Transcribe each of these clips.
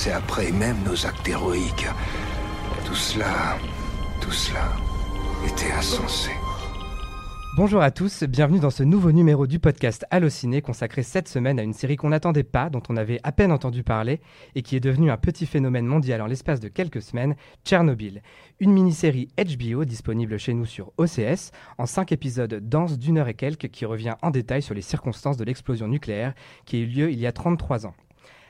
passé après, même nos actes héroïques, tout cela, tout cela était insensé. Bonjour à tous, bienvenue dans ce nouveau numéro du podcast Allociné consacré cette semaine à une série qu'on n'attendait pas, dont on avait à peine entendu parler et qui est devenue un petit phénomène mondial en l'espace de quelques semaines, Tchernobyl. Une mini-série HBO disponible chez nous sur OCS en cinq épisodes denses d'une heure et quelques qui revient en détail sur les circonstances de l'explosion nucléaire qui a eu lieu il y a 33 ans.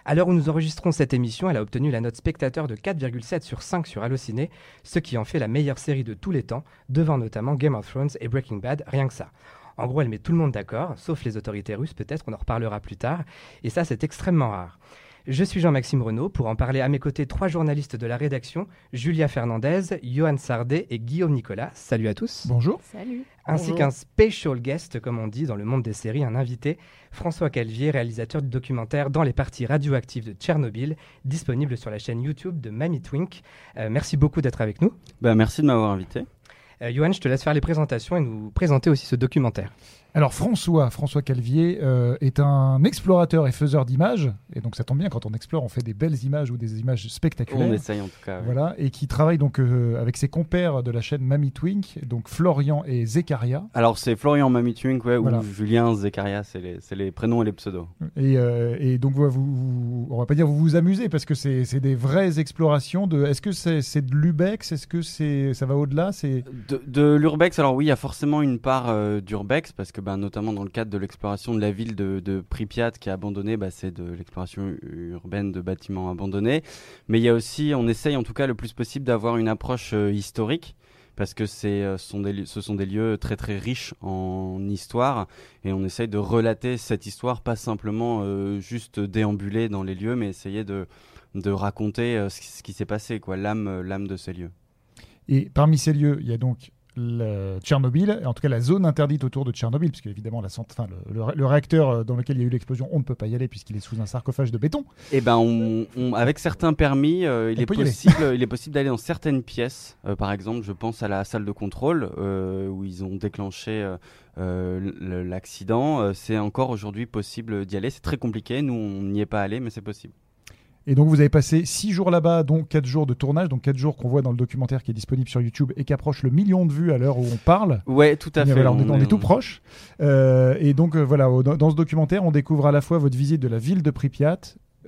À l'heure où nous enregistrons cette émission, elle a obtenu la note spectateur de 4,7 sur 5 sur Allociné, ce qui en fait la meilleure série de tous les temps, devant notamment Game of Thrones et Breaking Bad, rien que ça. En gros, elle met tout le monde d'accord, sauf les autorités russes peut-être, on en reparlera plus tard, et ça c'est extrêmement rare. Je suis Jean-Maxime Renaud. Pour en parler à mes côtés, trois journalistes de la rédaction Julia Fernandez, Johan Sardet et Guillaume Nicolas. Salut à tous. Bonjour. Salut. Ainsi qu'un special guest, comme on dit dans le monde des séries, un invité, François Calvier, réalisateur du documentaire Dans les parties radioactives de Tchernobyl, disponible sur la chaîne YouTube de Mamie Twink. Euh, merci beaucoup d'être avec nous. Bah, merci de m'avoir invité. Euh, Johan, je te laisse faire les présentations et nous présenter aussi ce documentaire. Alors François, François Calvier euh, est un explorateur et faiseur d'images, et donc ça tombe bien quand on explore, on fait des belles images ou des images spectaculaires. On essaye en tout cas. ouais. Voilà, et qui travaille donc euh, avec ses compères de la chaîne Mamie Twink, donc Florian et Zekaria. Alors c'est Florian ouais, Voilà. ou Julien Zekaria, c'est les, prénoms et les pseudos. Et, euh, et donc vous, vous- on va pas dire vous vous amusez parce que c'est des vraies explorations de. Est-ce que c'est de l'ubex? Est-ce que c'est ça va au-delà? C'est De, de l'urbex, alors oui, il y a forcément une part d'urbex parce que ben, notamment dans le cadre de l'exploration de la ville de, de Pripyat qui est abandonnée, bah, c'est de l'exploration urbaine de bâtiments abandonnés. Mais il y a aussi, on essaye en tout cas le plus possible d'avoir une approche euh, historique. Parce que euh, ce sont des lieux très très riches en histoire et on essaye de relater cette histoire, pas simplement euh, juste déambuler dans les lieux, mais essayer de, raconter ce qui, s'est passé, quoi, l'âme de ces lieux. Et parmi ces lieux, il y a donc le Tchernobyl, en tout cas la zone interdite autour de Tchernobyl, puisque évidemment la cent- enfin, le, le- le réacteur euh, dans lequel il y a eu l'explosion, on ne peut pas y aller puisqu'il est sous un sarcophage de béton. Eh ben, on, on- avec certains permis, euh, il, est possible, il est possible d'aller dans certaines pièces. Euh, par exemple, je pense à la salle de contrôle euh, où ils ont déclenché le- l'accident. C'est encore aujourd'hui possible d'y aller. C'est très compliqué. Nous, on n'y est pas allé, mais c'est possible. Et donc vous avez passé six jours là-bas, dont quatre jours de tournage, donc quatre jours qu'on voit dans le documentaire qui est disponible sur YouTube et qui approche le million de vues à l'heure où on parle. Ouais, tout à Mais fait. on, est, on est tout proche. Euh, et donc euh, voilà, au- dans ce documentaire, on découvre à la fois votre visite de la ville de Pripyat,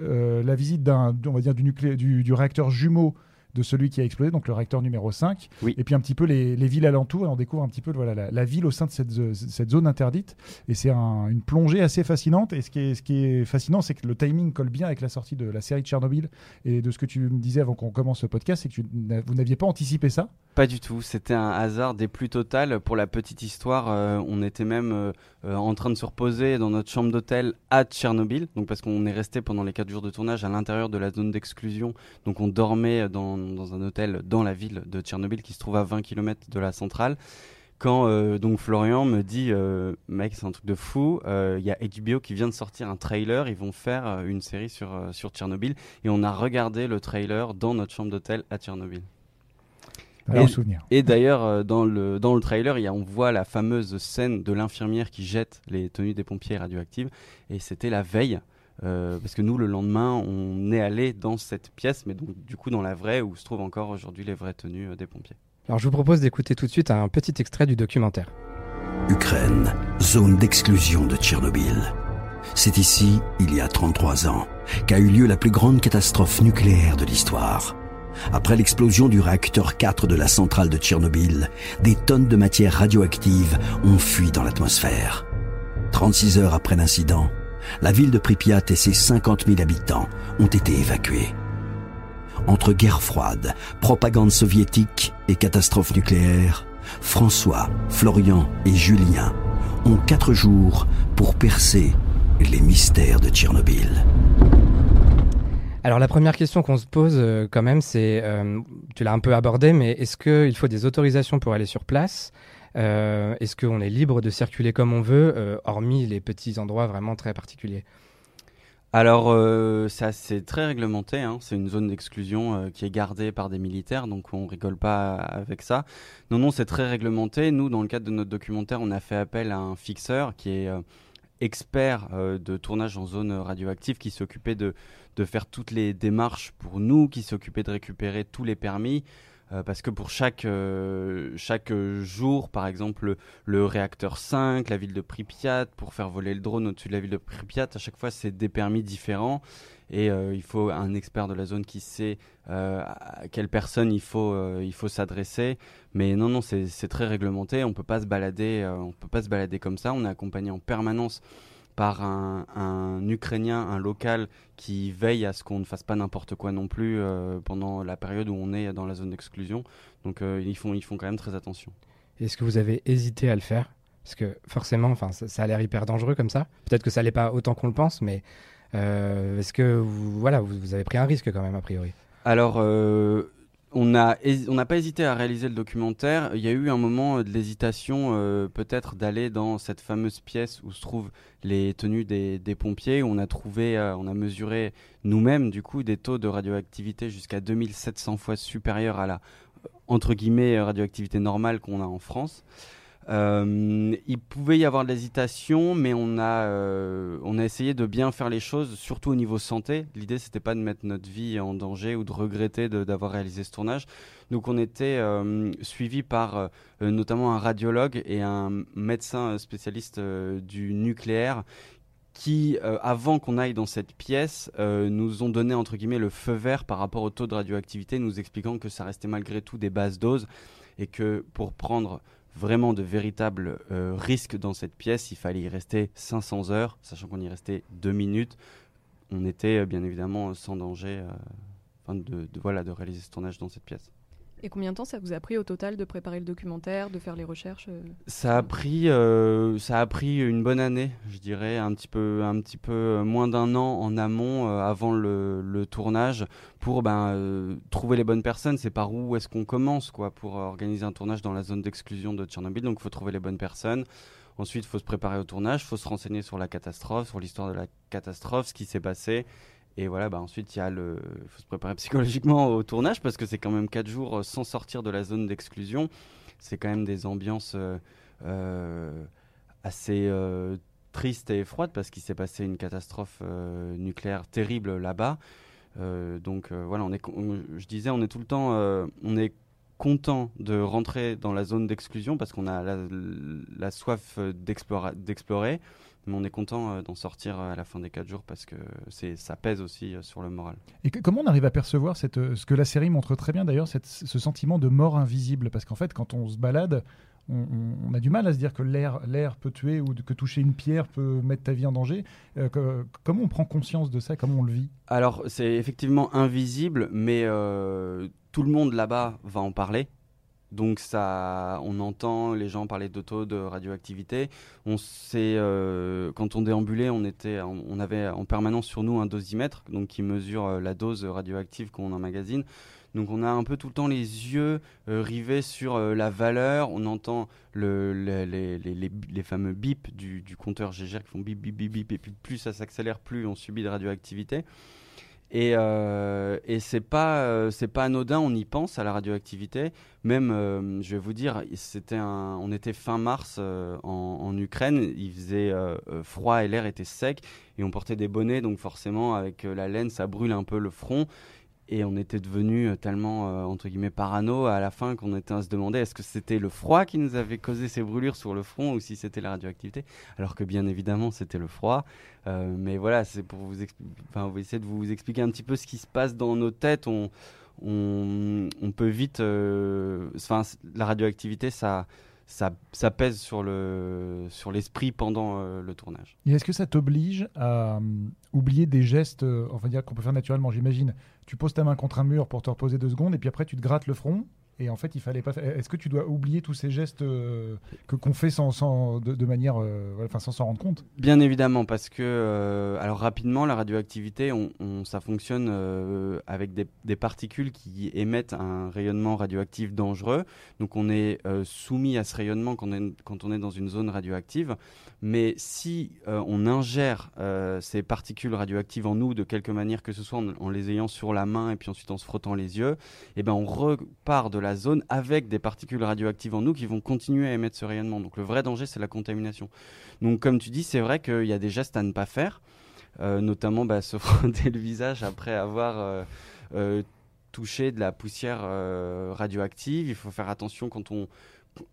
euh, la visite d'un, on va dire, du, nuclé- du, du réacteur jumeau de celui qui a explosé, donc le réacteur numéro 5, Oui. et puis un petit peu les, les villes alentours, et on découvre un petit peu voilà, la, la ville au sein de cette, cette zone interdite. Et c'est un- une plongée assez fascinante. Et ce qui est, ce qui est fascinant, c'est que le timing colle bien avec la sortie de la série de Tchernobyl. Et de ce que tu me disais avant qu'on commence le podcast, c'est que tu vous n'aviez pas anticipé ça. Pas du tout. C'était un hasard des plus total. Pour la petite histoire, euh, on était même euh, euh, en train de se reposer dans notre chambre d'hôtel à Tchernobyl. Donc parce qu'on est resté pendant les quatre jours de tournage à l'intérieur de la zone d'exclusion. Donc on dormait dans, dans un hôtel dans la ville de Tchernobyl qui se trouve à 20 km de la centrale. Quand euh, donc Florian me dit, euh, mec, c'est un truc de fou. euh, Il y a HBO qui vient de sortir un trailer. Ils vont faire une série sur sur Tchernobyl. Et on a regardé le trailer dans notre chambre d'hôtel à Tchernobyl. Et- souvenir. Et d'ailleurs, dans le, dans le trailer, il y a, on voit la fameuse scène de l'infirmière qui jette les tenues des pompiers radioactives. Et c'était la veille. Euh, parce que nous, le lendemain, on est allé dans cette pièce, mais donc du coup dans la vraie, où se trouvent encore aujourd'hui les vraies tenues euh, des pompiers. Alors je vous propose d'écouter tout de suite un petit extrait du documentaire. Ukraine, zone d'exclusion de Tchernobyl. C'est ici, il y a 33 ans, qu'a eu lieu la plus grande catastrophe nucléaire de l'histoire. Après l'explosion du réacteur 4 de la centrale de Tchernobyl, des tonnes de matière radioactive ont fui dans l'atmosphère. 36 heures après l'incident, la ville de Pripyat et ses 50 000 habitants ont été évacués. Entre guerre froide, propagande soviétique et catastrophe nucléaire, François, Florian et Julien ont quatre jours pour percer les mystères de Tchernobyl. Alors la première question qu'on se pose euh, quand même, c'est, euh, tu l'as un peu abordé, mais est-ce qu'il faut des autorisations pour aller sur place? Est-ce qu'on est libre de circuler comme on veut, euh, hormis les petits endroits vraiment très particuliers? Alors, euh, c'est très réglementé. Hein. C'est une zone d'exclusion euh, qui est gardée par des militaires, donc on rigole pas avec ça. Non, non, c'est très réglementé. Nous, dans le cadre de notre documentaire, on a fait appel à un fixeur qui est euh, expert de tournage en zone radioactive, qui s'occupait de faire toutes les démarches pour nous, qui s'occupait de récupérer tous les permis. Euh, parce que pour chaque, euh, chaque jour, par exemple, le, réacteur 5, la ville de Pripyat, pour faire voler le drone au-dessus de la ville de Pripyat, à chaque fois, c'est des permis différents. Et euh, il faut un expert de la zone qui sait à quelle personne il faut, il faut s'adresser. Mais non, non, c'est très réglementé. On on peut pas se balader comme ça. On est accompagné en permanence par un, Ukrainien, un local qui veille à ce qu'on ne fasse pas n'importe quoi non plus euh, pendant la période où on est dans la zone d'exclusion. Donc euh, ils, font, ils font quand même très attention. Est-ce que vous avez hésité à le faire? Parce que forcément, ça, ça a l'air hyper dangereux comme ça. Peut-être que ça l'est pas autant qu'on le pense, mais euh, est-ce que vous, voilà, vous, avez pris un risque quand même a priori? Alors on n'a pas hésité à réaliser le documentaire. Il y a eu un moment euh, de l'hésitation, euh, peut-être, d'aller dans cette fameuse pièce où se trouvent les tenues des, pompiers. On a trouvé, euh, on a mesuré nous-mêmes, du coup, des taux de radioactivité jusqu'à 2700 fois supérieurs à la, entre guillemets, radioactivité normale qu'on a en France. Euh, il pouvait y avoir de l'hésitation, mais on a, euh, on a essayé de bien faire les choses, surtout au niveau santé. L'idée, c'était pas de mettre notre vie en danger ou de regretter d'avoir réalisé ce tournage. Donc, on était euh, suivi par notamment un radiologue et un médecin spécialiste du nucléaire qui, avant qu'on aille dans cette pièce, nous ont donné entre guillemets le feu vert par rapport au taux de radioactivité, nous expliquant que ça restait malgré tout des basses doses et que pour prendre vraiment de véritables euh, risques dans cette pièce. Il fallait y rester 500 heures, sachant qu'on y restait 2 minutes. On était euh, bien évidemment sans danger euh, de, voilà, de réaliser ce tournage dans cette pièce. Et combien de temps ça vous a pris au total de préparer le documentaire, de faire les recherches Ça a pris, ça a pris une bonne année, je dirais, un petit peu, un petit peu moins d'un an en amont, avant le, le, tournage, pour ben, euh, trouver les bonnes personnes. C'est par où est-ce qu'on commence quoi, pour organiser un tournage dans la zone d'exclusion de Tchernobyl. Donc il faut trouver les bonnes personnes. Ensuite, il faut se préparer au tournage, il faut se renseigner sur la catastrophe, sur l'histoire de la catastrophe, ce qui s'est passé. Et voilà, bah ensuite, il le, faut se préparer psychologiquement au tournage parce que c'est quand même 4 jours euh, sans sortir de la zone d'exclusion. C'est quand même des ambiances euh, assez tristes et froides parce qu'il s'est passé une catastrophe nucléaire terrible là-bas. Euh, donc euh, voilà, on est, je disais, on est tout le temps, euh, on est content de rentrer dans la zone d'exclusion parce qu'on a la, soif d'explorer, mais on est content d'en sortir à la fin des 4 jours parce que ça pèse aussi sur le moral. Et comment on arrive à percevoir cette, ce que la série montre très bien d'ailleurs, ce sentiment de mort invisible? Parce qu'en fait, quand on se balade, on, a du mal à se dire que l'air peut tuer ou que toucher une pierre peut mettre ta vie en danger. Euh, comment on prend conscience de ça? Comment on le vit? Alors, c'est effectivement invisible, mais euh, tout le monde là-bas va en parler. Donc ça, on entend les gens parler taux de radioactivité. On sait, euh, quand on déambulait, on était, on avait en permanence sur nous un dosimètre, donc qui mesure la dose radioactive qu'on emmagasine. Donc on a un peu tout le temps les yeux euh, rivés sur euh, la valeur. On entend le, les, fameux bips du, compteur GGR qui font bip, bip, bip, bip. Et puis plus ça s'accélère, plus on subit de radioactivité. Et, euh, et c'est pas euh, c'est pas anodin, on y pense à la radioactivité. Même, je vais vous dire, c'était on était fin mars en, Ukraine, il faisait froid et l'air était sec, et on portait des bonnets, donc forcément avec la laine, ça brûle un peu le front. Et on était devenu euh, tellement, euh, entre guillemets, parano à la fin qu'on était à se demander est-ce que c'était le froid qui nous avait causé ces brûlures sur le front ou si c'était la radioactivité. Alors que bien évidemment, c'était le froid. Euh, mais voilà, c'est pour vous, essayer de vous expliquer un petit peu ce qui se passe dans nos têtes. On, peut vite. Enfin, la radioactivité, ça ça, pèse sur le sur l'esprit pendant euh, le tournage. Et est-ce que ça t'oblige à euh, oublier des gestes, euh, va dire qu'on peut faire naturellement J'imagine, tu poses ta main contre un mur pour te reposer deux secondes et puis après tu te grattes le front. Et en fait, il fallait pas. Est-ce que tu dois oublier tous ces gestes euh, que qu'on fait sans, sans de, manière, euh, enfin, sans s'en rendre compte? Bien évidemment, parce que euh, alors rapidement, la radioactivité, on, ça fonctionne avec des, particules qui émettent un rayonnement radioactif dangereux. Donc on est soumis à ce rayonnement quand on est, quand on est dans une zone radioactive. Mais si on ingère ces particules radioactives en nous de quelque manière que ce soit en, en les ayant sur la main et puis ensuite en se frottant les yeux, eh ben on repart de la zone avec des particules radioactives en nous qui vont continuer à émettre ce rayonnement. Donc le vrai danger, c'est la contamination. Donc comme tu dis, c'est vrai qu'il y a des gestes à ne pas faire, euh, notamment bah, se frotter le visage après avoir euh, euh, touché de la poussière radioactive. Il faut faire attention quand on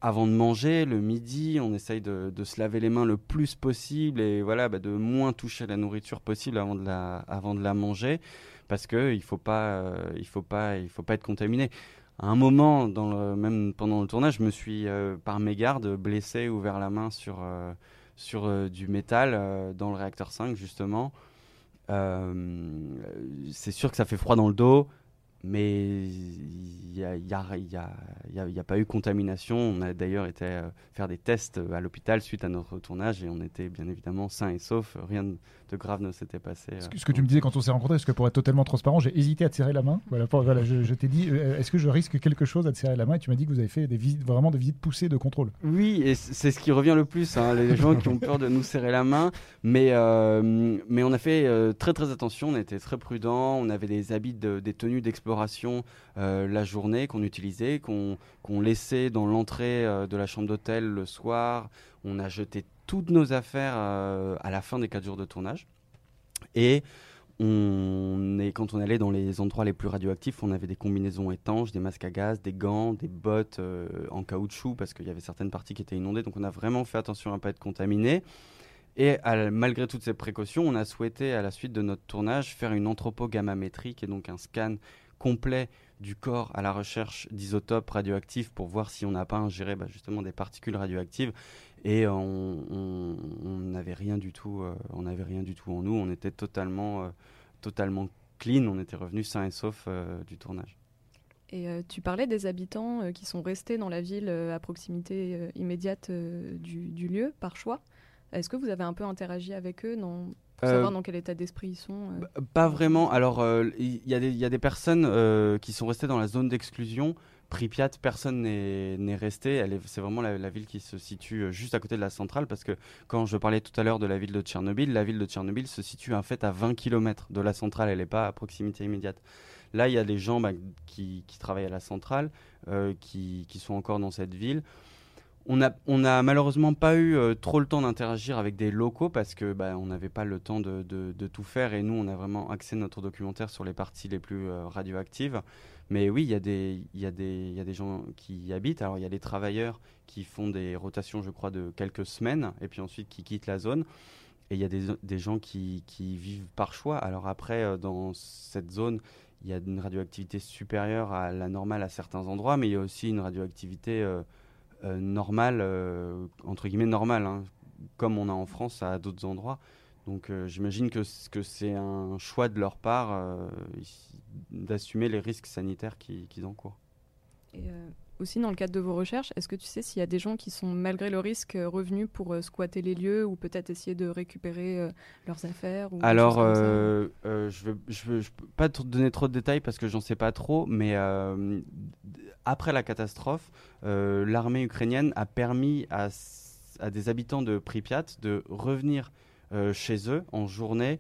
avant de manger, le midi, on essaye de, se laver les mains le plus possible et voilà, bah, de moins toucher la nourriture possible avant de la, avant de la manger, parce que il faut pas, il faut pas, il faut pas être contaminé. À un moment, même pendant le tournage, je me suis euh, par mégarde blessé, ouvert la main sur euh, euh, du métal euh, dans le réacteur 5 justement. C'est sûr que ça fait froid dans le dos, mais il n'y a, pas eu contamination. On a d'ailleurs été faire des tests à l'hôpital suite à notre tournage et on était bien évidemment sains et saufs. Rien de grave ne s'était passé. Ce euh. que, ce que tu me disais quand on s'est rencontrés, parce que pour être totalement transparent, j'ai hésité à te serrer la main. Voilà, pour- voilà, je, je t'ai dit, euh, est-ce que je risque quelque chose à te serrer la main? Et tu m'as dit que vous avez fait des visites, vraiment des visites poussées de contrôle. Oui, et c'est ce qui revient le plus, hein, les gens qui ont peur de nous serrer la main. Mais, euh, mais on a fait très très attention, on était très prudents, on avait des habits, de- des tenues d'exploration la journée qu'on utilisait, qu'on laissait dans l'entrée de la chambre d'hôtel le soir. On a jeté toutes nos affaires euh, à la fin des 4 jours de tournage. Et on est, quand on allait dans les endroits les plus radioactifs, on avait des combinaisons étanches, des masques à gaz, des gants, des bottes euh, en caoutchouc parce qu'il y avait certaines parties qui étaient inondées. Donc on a vraiment fait attention à ne pas être contaminé. Et malgré toutes ces précautions, on a souhaité, à la suite de notre tournage, faire une anthropogammamétrie, qui est donc un scan complet du corps à la recherche d'isotopes radioactifs pour voir si on n'a pas ingéré bah, justement des particules radioactives. Et euh, on n'avait rien du tout, euh, on n'avait rien du tout en nous. On était totalement, euh, totalement clean. On était revenu sains et saufs euh, du tournage. Et euh, tu parlais des habitants euh, qui sont restés dans la ville euh, à proximité immédiate du, du lieu par choix. Est-ce que vous avez un peu interagi avec eux pour savoir dans quel état d'esprit ils sont Pas vraiment. Alors, il y, a des- il y a des personnes qui sont restées dans la zone d'exclusion. Pripyat, personne n'est resté. C'est vraiment la, ville qui se situe euh, juste à côté de la centrale parce que quand je parlais tout à l'heure de la ville de Tchernobyl, la ville de Tchernobyl se situe en fait à 20 km de la centrale. Elle n'est pas à proximité immédiate. Là, il y a des gens bah, qui, travaillent à la centrale, euh, qui, sont encore dans cette ville. On n'a a malheureusement pas eu euh, trop le temps d'interagir avec des locaux parce que bah, on n'avait pas le temps de, tout faire et nous on a vraiment axé notre documentaire sur les parties les plus radioactives. Mais oui, il y, a des- y, y a des gens qui y habitent. Alors il y a des travailleurs qui font des rotations, je crois, de quelques semaines et puis ensuite qui quittent la zone. Et il y a des, des gens qui, qui vivent par choix. Alors après, euh, dans cette zone, il y a une radioactivité supérieure à la normale à certains endroits, mais il y a aussi une radioactivité euh, euh, normale, entre guillemets normale, hein, comme on a en France à d'autres endroits. Donc euh, j'imagine que, c'est un choix de leur part euh, d'assumer les risques sanitaires qui- qu'ils encourent. Et euh, aussi, dans le cadre de vos recherches, est-ce que tu sais s'il y a des gens qui sont, malgré le risque, revenus pour squatter les lieux ou peut-être essayer de récupérer leurs affaires ou Alors, je ne peux pas te donner trop de détails parce que j'en sais pas trop, mais après la catastrophe, l'armée ukrainienne a permis à, des habitants de Pripyat de revenir chez eux en journée.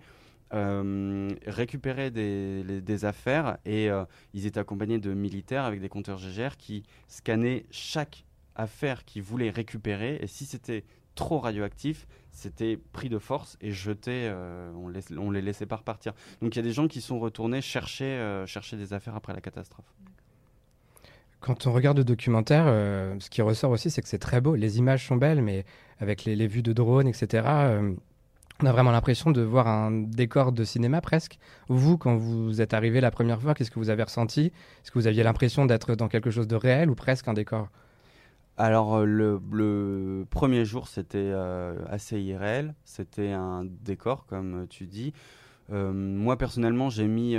euh, récupérer des, les- affaires et euh, ils étaient accompagnés de militaires avec des compteurs GGR qui scannaient chaque affaire qu'ils voulaient récupérer et si c'était trop radioactif, c'était pris de force et jeté, euh, on, laisse- on les laissait pas repartir. Donc il y a des gens qui sont retournés chercher, euh, chercher des affaires après la catastrophe. Quand on regarde le documentaire, euh, ce qui ressort aussi, c'est que c'est très beau. Les images sont belles, mais avec les, les vues de drone, etc., euh, on a vraiment l'impression de voir un décor de cinéma presque. Vous, quand vous êtes arrivé la première fois, qu'est-ce que vous avez ressenti? Est-ce que vous aviez l'impression d'être dans quelque chose de réel ou presque un décor? Alors euh, le, premier jour c'était euh, assez irréel, c'était un décor comme tu dis. moi personnellement, j'ai mis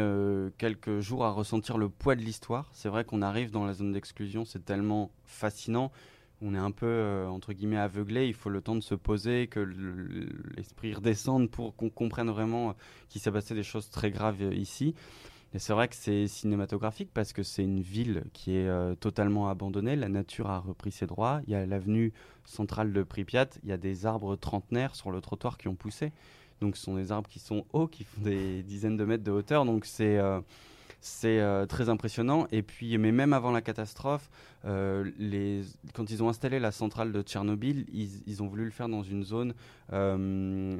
quelques jours à ressentir le poids de l'histoire. C'est vrai qu'on arrive dans la zone d'exclusion, c'est tellement fascinant on est un peu, euh, entre guillemets, aveuglé. Il faut le temps de se poser, que l'esprit redescende pour qu'on comprenne vraiment qu'il s'est passé des choses très graves euh, ici. Et c'est vrai que c'est cinématographique parce que c'est une ville qui est euh, totalement abandonnée. La nature a repris ses droits. Il y a l'avenue centrale de Pripyat. Il y a des arbres trentenaires sur le trottoir qui ont poussé. Donc ce sont des arbres qui sont hauts, qui font des dizaines de mètres de hauteur. Donc c'est c'est euh, très impressionnant. Et puis, mais même avant la catastrophe, euh, quand ils ont installé la centrale de Tchernobyl, ils, ont voulu le faire dans une zone euh,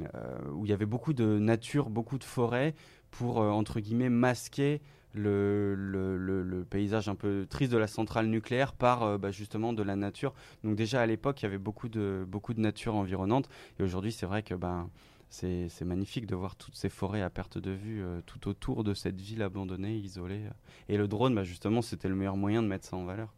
où il y avait beaucoup de nature, beaucoup de forêts, pour entre guillemets masquer le, le, paysage un peu triste de la centrale nucléaire par bah, justement de la nature. Donc déjà à l'époque, il y avait beaucoup de, beaucoup de nature environnante. Et aujourd'hui, c'est vrai que ben, c'est magnifique de voir toutes ces forêts à perte de vue euh, tout autour de cette ville abandonnée, isolée. Et le drone, bah, justement, c'était le meilleur moyen de mettre ça en valeur.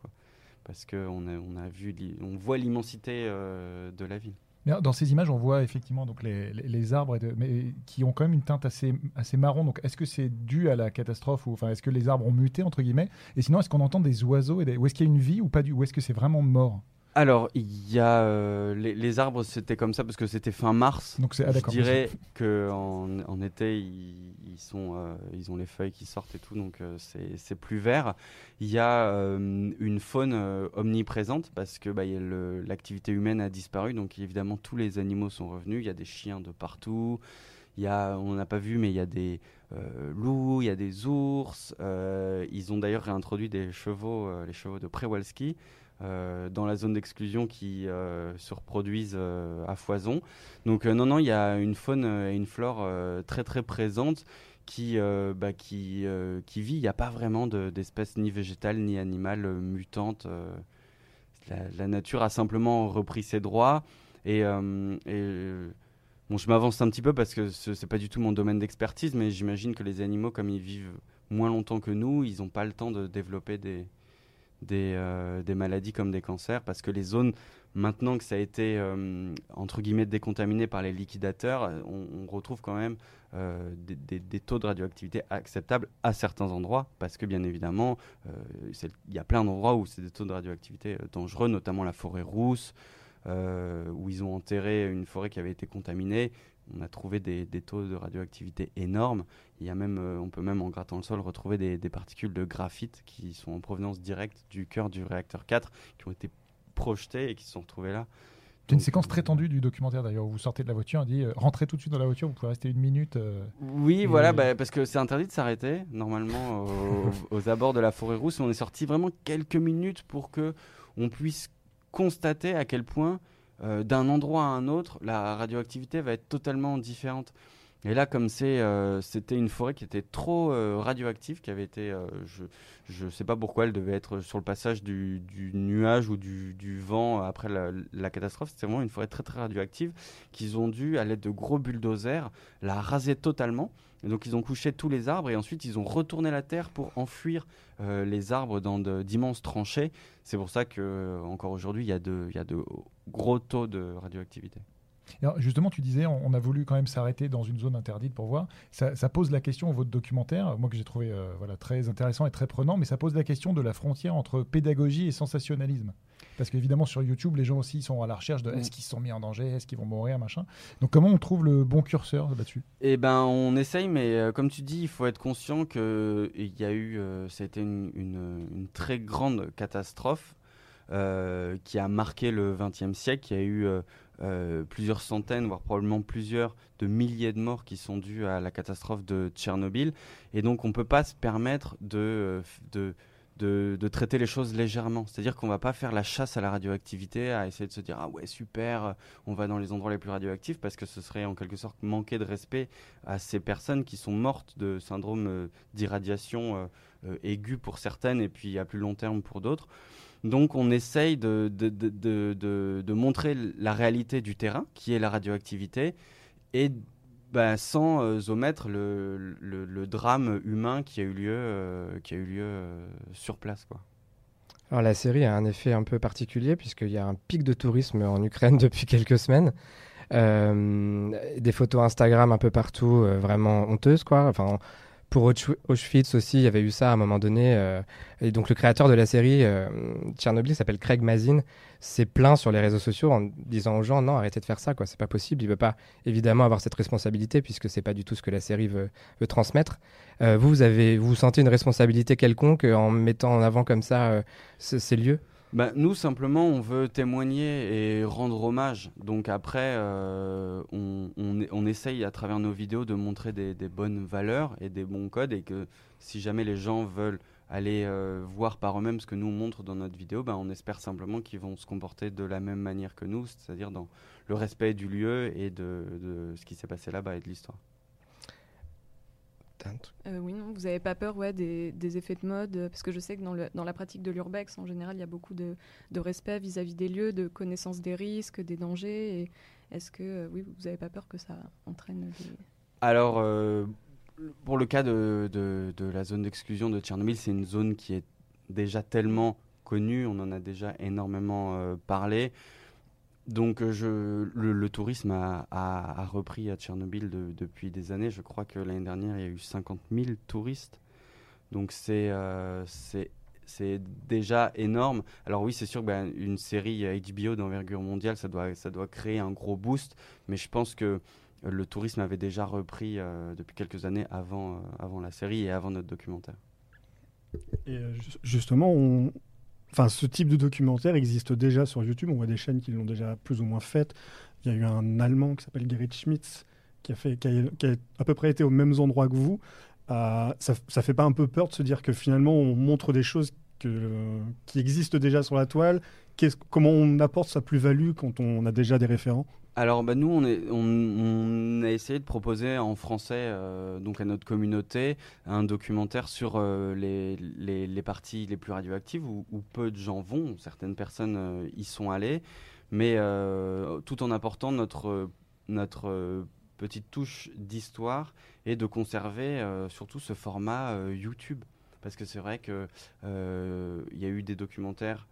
Parce qu'on on a vu, on voit l'immensité euh, de la ville. Dans ces images, on voit effectivement donc les, arbres mais, qui ont quand même une teinte assez, assez marron. Donc, est-ce que c'est dû à la catastrophe ou est-ce que les arbres ont muté entre guillemets? Et sinon, est-ce qu'on entend des oiseaux et Ou est-ce qu'il y a une vie ou pas du Ou est-ce que c'est vraiment mort? Alors, il y a euh, les, arbres, c'était comme ça parce que c'était fin mars. Donc c'est ah, je dirais que en, été, ils, sont, euh, ils ont les feuilles qui sortent et tout, donc euh, c'est plus vert. Il y a une faune omniprésente parce que bah, l'activité humaine a disparu, donc évidemment tous les animaux sont revenus. Il y a des chiens de partout. Il y a, on n'a pas vu, mais il y a des loups, il y a des ours. ils ont d'ailleurs réintroduit des chevaux, les chevaux de Przewalski. Euh, dans la zone d'exclusion qui euh, se reproduisent euh, à foison. Donc non, non, il y a une faune et une flore très très présentes qui, bah, qui, qui vit. Il n'y a pas vraiment d'espèces ni végétales ni animales mutantes. La, nature a simplement repris ses droits. Et, et bon, je m'avance un petit peu parce que ce n'est pas du tout mon domaine d'expertise, mais j'imagine que les animaux, comme ils vivent moins longtemps que nous, ils n'ont pas le temps de développer des, euh, des, maladies comme des cancers, parce que les zones, maintenant que ça a été, euh, entre guillemets, décontaminé par les liquidateurs, euh, on, retrouve quand même des, taux de radioactivité acceptables à certains endroits, parce que bien évidemment, il y a plein d'endroits où c'est des taux de radioactivité dangereux, notamment la forêt rousse, où ils ont enterré une forêt qui avait été contaminée on a trouvé des, taux de radioactivité énormes. Il y a même, euh, on peut même en grattant le sol retrouver des, particules de graphite qui sont en provenance directe du cœur du réacteur 4, qui ont été projetées et qui se sont retrouvées là. C'est une séquence très tendue du documentaire d'ailleurs. Vous sortez de la voiture, on dit euh, rentrez tout de suite dans la voiture, vous pouvez rester une minute. Euh, oui, voilà, bah, parce que c'est interdit de s'arrêter normalement aux, abords de la forêt rousse. On est sorti vraiment quelques minutes pour que on puisse constater à quel point euh, d'un endroit à un autre, la radioactivité va être totalement différente. Et là, comme euh, c'était une forêt qui était trop euh, radioactive, qui avait été, je ne sais pas pourquoi, elle devait être sur le passage du, nuage ou du, vent après la, catastrophe. C'était vraiment une forêt très très radioactive qu'ils ont dû, à l'aide de gros bulldozers, la raser totalement. Donc ils ont couché tous les arbres et ensuite ils ont retourné la terre pour enfuir euh, les arbres dans d'immenses tranchées. C'est pour ça que euh, encore aujourd'hui il y a de gros taux de radioactivité. Alors justement, tu disais, on, a voulu quand même s'arrêter dans une zone interdite pour voir. Ça, pose la question, votre documentaire, moi que j'ai trouvé euh, voilà, très intéressant et très prenant, mais ça pose la question de la frontière entre pédagogie et sensationnalisme. Parce qu'évidemment, sur YouTube, les gens aussi sont à la recherche de est-ce qu'ils sont mis en danger, est-ce qu'ils vont mourir, machin. Donc, comment on trouve le bon curseur là-dessus? Eh ben, on essaye, mais euh, comme tu dis, il faut être conscient que il y a eu, euh, ça a été une, une, très grande catastrophe euh, qui a marqué le XXe siècle. Il y a eu plusieurs centaines, voire probablement plusieurs de milliers de morts qui sont dus à la catastrophe de Tchernobyl. Et donc, on ne peut pas se permettre de, de de, traiter les choses légèrement. C'est-à-dire qu'on va pas faire la chasse à la radioactivité, à essayer de se dire ah ouais super, on va dans les endroits les plus radioactifs parce que ce serait en quelque sorte manquer de respect à ces personnes qui sont mortes de syndrome euh, d'irradiation euh, euh, aiguë pour certaines et puis à plus long terme pour d'autres. Donc on essaye de, de, montrer la réalité du terrain, qui est la radioactivité, et bah, sans euh, omettre le, le, drame humain qui a eu lieu, euh, qui a eu lieu euh, sur place. Quoi. Alors la série a un effet un peu particulier puisqu'il y a un pic de tourisme en Ukraine depuis quelques semaines. des photos Instagram un peu partout, vraiment honteuses, quoi. Pour Auschwitz aussi, il y avait eu ça à un moment donné. Euh, et donc le créateur de la série euh, Tchernobyl s'appelle Craig Mazin, s'est plaint sur les réseaux sociaux en disant aux gens non arrêtez de faire ça quoi, c'est pas possible. Il veut pas évidemment avoir cette responsabilité puisque c'est pas du tout ce que la série veut, transmettre. Euh, vous, vous avez, vous sentez une responsabilité quelconque en mettant en avant comme ça ces lieux? Bah, nous, simplement, on veut témoigner et rendre hommage. Donc après, euh, on, essaye à travers nos vidéos de montrer des, bonnes valeurs et des bons codes et que si jamais les gens veulent aller euh, voir par eux-mêmes ce que nous on montre dans notre vidéo, bah, on espère simplement qu'ils vont se comporter de la même manière que nous, c'est-à-dire dans le respect du lieu et de ce qui s'est passé là-bas et de l'histoire. Euh, oui, non, vous n'avez pas peur ouais, des, effets de mode Parce que je sais que dans, le, dans la pratique de l'urbex, en général, il y a beaucoup de, respect vis-à-vis des lieux, de connaissance des risques, des dangers. Est-ce que euh, oui, vous n'avez pas peur que ça entraîne des... Alors, euh, pour le cas de, de, de la zone d'exclusion de Tchernobyl, c'est une zone qui est déjà tellement connue, on en a déjà énormément parlé. Donc euh, je, le, tourisme a, repris à Tchernobyl depuis des années. Je crois que l'année dernière, il y a eu 50 000 touristes. Donc c'est euh, déjà énorme. Alors oui, c'est sûr une série HBO d'envergure mondiale, ça doit, ça doit créer un gros boost. Mais je pense que le tourisme avait déjà repris euh, depuis quelques années avant, avant la série et avant notre documentaire. Et justement, on, Enfin, ce type de documentaire existe déjà sur YouTube. On voit des chaînes qui l'ont déjà plus ou moins fait. Il y a eu un Allemand qui s'appelle Gerrit Schmitz qui a, fait, qui a, à peu près été aux mêmes endroits que vous. Euh, ça, ça fait pas un peu peur de se dire que finalement on montre des choses que, qui existent déjà sur la toile Comment on apporte sa plus-value quand on a déjà des référents? Alors bah, nous, on, a essayé de proposer en français euh, donc à notre communauté un documentaire sur euh, les, parties les plus radioactives où, peu de gens vont. Certaines personnes euh, y sont allées, mais tout en apportant notre petite touche d'histoire et de conserver surtout ce format YouTube. Parce que c'est vrai qu'il y a eu des documentaires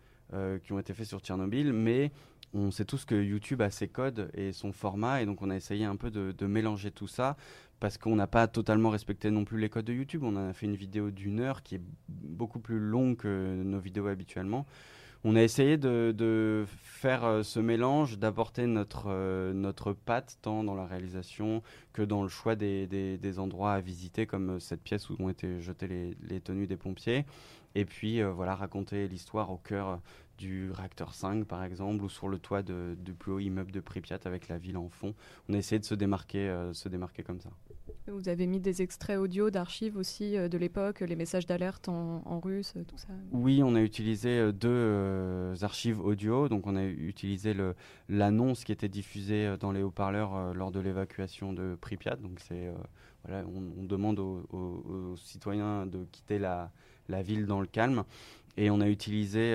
qui ont été faits sur Tchernobyl, mais on sait tous que YouTube a ses codes et son format, et donc on a essayé un peu de, mélanger tout ça, parce qu'on n'a pas totalement respecté non plus les codes de YouTube. On a fait une vidéo d'une heure qui est beaucoup plus longue que nos vidéos habituellement. On a essayé de, faire euh, ce mélange, d'apporter notre, euh, notre patte tant dans la réalisation que dans le choix des, endroits à visiter, comme euh, cette pièce où ont été jetées les, tenues des pompiers. Et puis voilà, raconter l'histoire au cœur du réacteur 5 par exemple, ou sur le toit du plus haut immeuble de Pripyat avec la ville en fond. On a essayé de se démarquer, se démarquer comme ça. Vous avez mis des extraits audio d'archives aussi euh, de l'époque, les messages d'alerte en, russe, tout ça Oui, on a utilisé euh, deux archives audio. Donc on a utilisé l'annonce qui était diffusée dans les haut-parleurs lors de l'évacuation de Pripyat. Donc voilà, on, demande aux, citoyens de quitter la, ville dans le calme. Et on a utilisé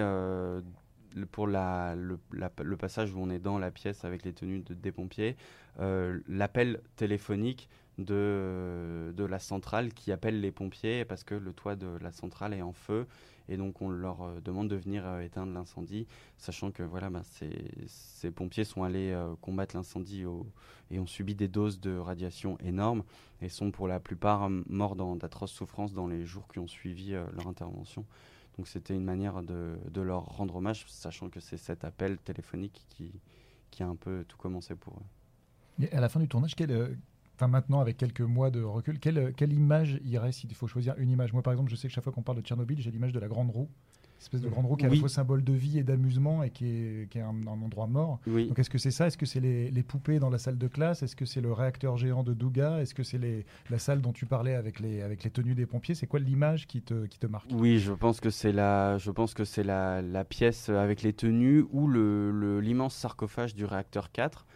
euh, pour le, passage où on est dans la pièce avec les tenues de, des pompiers, euh, l'appel téléphonique de, la centrale qui appelle les pompiers parce que le toit de la centrale est en feu et donc on leur euh, demande de venir éteindre l'incendie, sachant que voilà, bah, ces, pompiers sont allés combattre l'incendie et ont subi des doses de radiation énormes et sont pour la plupart morts dans d'atroces souffrances dans les jours qui ont suivi leur intervention. Donc c'était une manière de, leur rendre hommage, sachant que c'est cet appel téléphonique qui a un peu tout commencé pour eux. Et à la fin du tournage, quelle, euh, enfin maintenant avec quelques mois de recul, quelle, quelle image irait s'il faut choisir une image? Moi par exemple, je sais que chaque fois qu'on parle de Tchernobyl, j'ai l'image de la grande roue. Espèce de grande roue qui est à la fois symbole de vie et d'amusement et qui est, qui est un, endroit mort. Donc est-ce que c'est ça? Est-ce que c'est les, les, poupées dans la salle de classe? Est-ce que c'est le réacteur géant de Douga? Est-ce que c'est la salle dont tu parlais avec les, avec les tenues des pompiers? C'est quoi l'image qui te, qui te marque? Oui, je pense que c'est la, je pense que c'est la, la, pièce avec les tenues ou l'immense le, l'immense sarcophage du réacteur 4.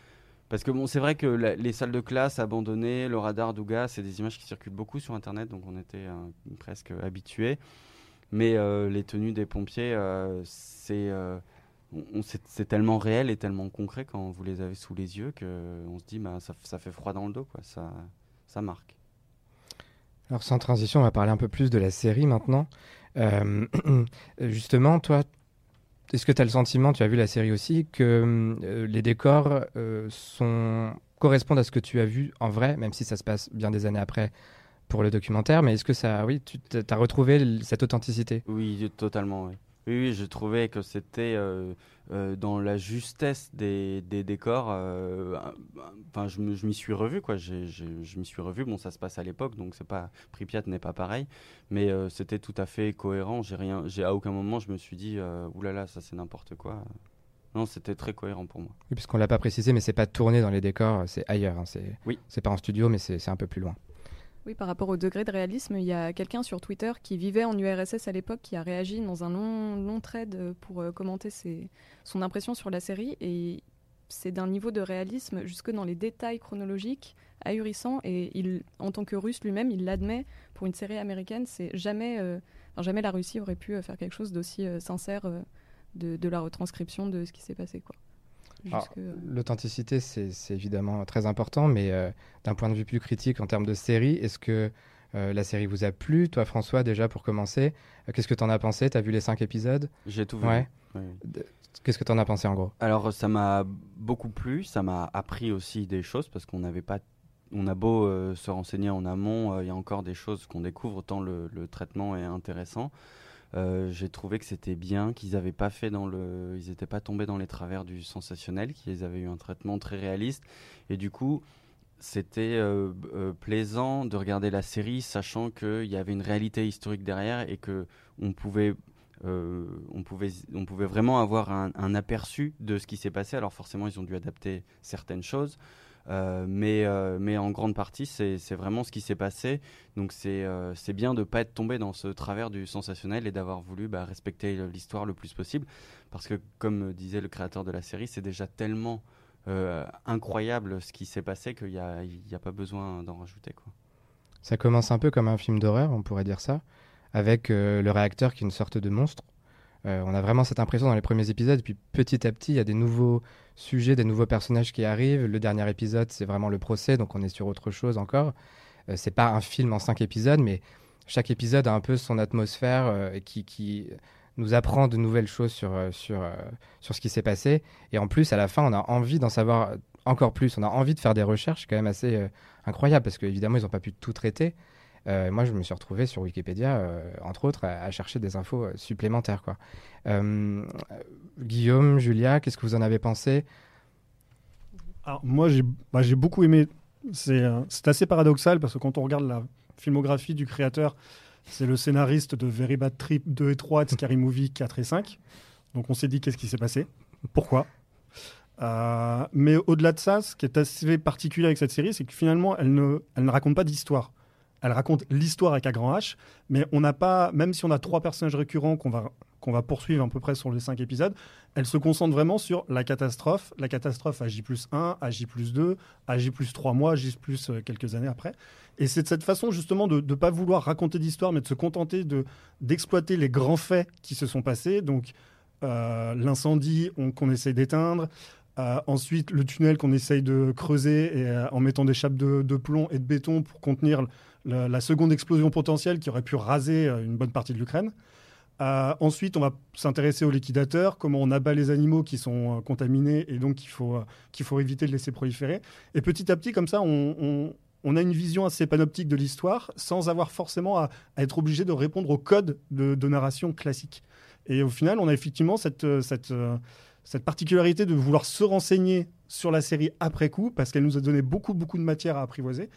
Parce que bon, c'est vrai que les salles de classe abandonnées, le radar Douga, c'est des images qui circulent beaucoup sur Internet, donc on était euh, presque habitués. Mais euh, les tenues des pompiers, euh, c'est tellement réel et tellement concret quand vous les avez sous les yeux qu'on se dit bah, ça, fait froid dans le dos, quoi. Ça marque. Alors sans transition, on va parler un peu plus de la série maintenant. justement, toi, est-ce que tu as le sentiment, tu as vu la série aussi, que euh, les décors euh, sont, correspondent à ce que tu as vu en vrai, même si ça se passe bien des années après pour le documentaire, mais est-ce que ça, oui, tu as retrouvé cette authenticité? Oui, totalement, oui. Oui, je trouvais que c'était euh, euh, dans la justesse des, décors. Euh, enfin, je m'y suis revu, quoi. je m'y suis revu. Bon, ça se passe à l'époque, donc c'est pas Pripyat n'est pas pareil, mais c'était tout à fait cohérent. J'ai rien, j'ai à aucun moment je me suis dit, oulala, ça c'est n'importe quoi. Non, c'était très cohérent pour moi. Oui, puisqu'on l'a pas précisé, mais c'est pas tourné dans les décors, c'est ailleurs. Hein, c'est, oui. c'est pas en studio, mais c'est un peu plus loin. Oui, par rapport au degré de réalisme, il y a quelqu'un sur Twitter qui vivait en URSS à l'époque qui a réagi dans un long, long thread pour euh, commenter son impression sur la série. Et c'est d'un niveau de réalisme jusque dans les détails chronologiques ahurissant. Et en tant que russe lui-même, il l'admet pour une série américaine. C'est jamais, euh, jamais la Russie aurait pu euh, faire quelque chose d'aussi sincère de, de, la retranscription de ce qui s'est passé. Quoi. Euh, l'authenticité, c'est évidemment très important, mais euh, d'un point de vue plus critique en termes de série, est-ce que euh, la série vous a plu Toi, François, déjà pour commencer, qu'est-ce que tu en as pensé? Tu as vu les cinq épisodes? J'ai tout vu. Qu'est-ce que tu en as pensé en gros? Alors, ça m'a beaucoup plu, ça m'a appris aussi des choses parce qu'on n'avait pas. On a beau se renseigner en amont, il y a encore des choses qu'on découvre, tant le, le traitement est intéressant. Euh, j'ai trouvé que c'était bien, qu'ils n'avaient pas fait dans le, ils n'étaient pas tombés dans les travers du sensationnel, qu'ils avaient eu un traitement très réaliste. Et du coup, c'était euh, euh, plaisant de regarder la série, sachant qu'il y avait une réalité historique derrière et que on pouvait on, pouvait, on pouvait vraiment avoir un, un aperçu de ce qui s'est passé. Alors forcément, ils ont dû adapter certaines choses, euh, mais, euh, mais en grande partie, c'est vraiment ce qui s'est passé. Donc c'est euh, bien de ne pas être tombé dans ce travers du sensationnel et d'avoir voulu bah, respecter l'histoire le plus possible. Parce que, comme disait le créateur de la série, c'est déjà tellement incroyable ce qui s'est passé qu'il n'y a, a, pas besoin d'en rajouter. Quoi. Ça commence un peu comme un film d'horreur, on pourrait dire ça, avec le réacteur qui est une sorte de monstre. On a vraiment cette impression dans les premiers épisodes, puis petit à petit, il y a des nouveaux sujets, des nouveaux personnages qui arrivent. Le dernier épisode, c'est vraiment le procès, donc on est sur autre chose encore. Euh, c'est pas un film en cinq épisodes, mais chaque épisode a un peu son atmosphère euh, qui, nous apprend de nouvelles choses sur, euh, sur ce qui s'est passé. Et en plus, à la fin, on a envie d'en savoir encore plus. On a envie de faire des recherches quand même assez incroyables, parce qu'évidemment, ils n'ont pas pu tout traiter. Moi, je me suis retrouvé sur Wikipédia, entre autres, à, chercher des infos supplémentaires. Quoi. Guillaume, Julia, qu'est-ce que vous en avez pensé? Moi, j'ai bah, beaucoup aimé. Euh, c'est assez paradoxal parce que quand on regarde la filmographie du créateur, c'est le scénariste de Very Bad Trip 2 et 3, de Scary Movie 4 et 5. Donc on s'est dit qu'est-ce qui s'est passé? Pourquoi? Euh, mais au-delà de ça, ce qui est assez particulier avec cette série, c'est que finalement, elle ne raconte pas d'histoire. Elle raconte l'histoire avec un grand H, mais on n'a pas, même si on a trois personnages récurrents qu'on va qu'on va poursuivre à peu près sur les cinq épisodes, elle se concentre vraiment sur la catastrophe, la catastrophe à J plus 1, à J plus 2, à J plus 3 mois, J plus euh, quelques années après. Et c'est de cette façon justement de ne pas vouloir raconter d'histoire, mais de se contenter de, d'exploiter les grands faits qui se sont passés. Donc euh, l'incendie qu'on essaye d'éteindre, euh, ensuite le tunnel qu'on essaye de creuser et, en mettant des chapes de, plomb et de béton pour contenir la seconde explosion potentielle qui aurait pu raser une bonne partie de l'Ukraine. Euh, ensuite, on va s'intéresser aux liquidateurs, comment on abat les animaux qui sont euh, contaminés et donc qu'il faut, euh, qu'il faut éviter de laisser proliférer. Et petit à petit, comme ça, on, a une vision assez panoptique de l'histoire sans avoir forcément à, être obligé de répondre au code de, narration classique. Et au final, on a effectivement cette, cette, cette particularité de vouloir se renseigner sur la série après coup parce qu'elle nous a donné beaucoup, beaucoup de matière à apprivoiser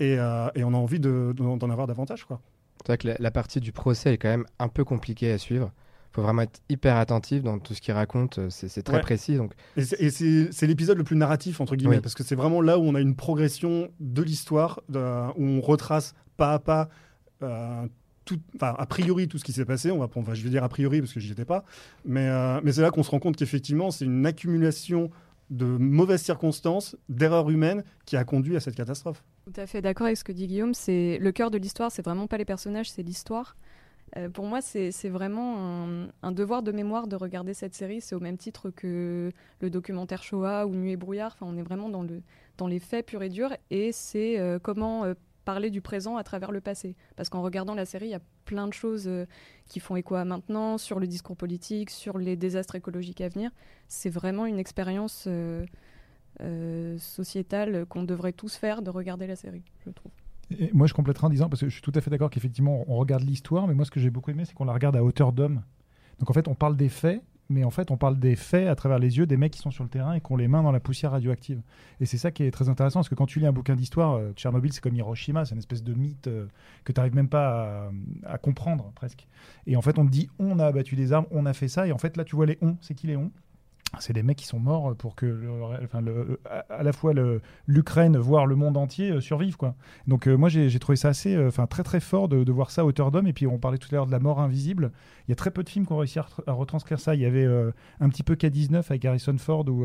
et, et on a envie d'en avoir davantage. Quoi. C'est vrai que la, partie du procès est quand même un peu compliquée à suivre. Il faut vraiment être hyper attentif dans tout ce qu'il raconte. Euh, c'est très précis. Donc. Et c'est l'épisode le plus narratif, entre guillemets, parce que c'est vraiment là où on a une progression de l'histoire, où on retrace pas à pas. Euh, tout, a priori tout ce qui s'est passé, on va, je vais dire a priori parce que j'y étais pas, mais, euh, mais c'est là qu'on se rend compte qu'effectivement c'est une accumulation de mauvaises circonstances, d'erreurs humaines qui a conduit à cette catastrophe. Tout à fait d'accord avec ce que dit Guillaume. C'est le cœur de l'histoire. C'est vraiment pas les personnages, c'est l'histoire. Euh, pour moi, c'est vraiment un, devoir de mémoire de regarder cette série. C'est au même titre que le documentaire Shoah ou Nuit et brouillard. Enfin, on est vraiment dans, le, dans les faits purs et durs. Et c'est euh, comment euh, parler du présent à travers le passé. Parce qu'en regardant la série, il y a plein de choses euh, qui font écho à maintenant, sur le discours politique, sur les désastres écologiques à venir. C'est vraiment une expérience euh, euh, sociétale qu'on devrait tous faire de regarder la série, je trouve. Et moi, je compléterai en disant, parce que je suis tout à fait d'accord qu'effectivement, on regarde l'histoire, mais moi, ce que j'ai beaucoup aimé, c'est qu'on la regarde à hauteur d'homme. Donc, en fait, on parle des faits, mais en fait, on parle des faits à travers les yeux des mecs qui sont sur le terrain et qui ont les mains dans la poussière radioactive. Et c'est ça qui est très intéressant, parce que quand tu lis un bouquin d'histoire, euh, Tchernobyl, c'est comme Hiroshima, c'est une espèce de mythe euh, que tu n'arrives même pas à, à comprendre, presque. Et en fait, on te dit, on a abattu des armes, on a fait ça, et en fait, là, tu vois les on, c'est qui les on? C'est des mecs qui sont morts pour que à la fois l'Ukraine, voire le monde entier euh, survivent. Quoi. Donc euh, moi j'ai trouvé ça assez, euh, très très fort de, voir ça à hauteur d'homme. Et puis on parlait tout à l'heure de la mort invisible. Il y a très peu de films qui ont réussi à, re- à retranscrire ça. Il y avait un petit peu K-19 avec Harrison Ford où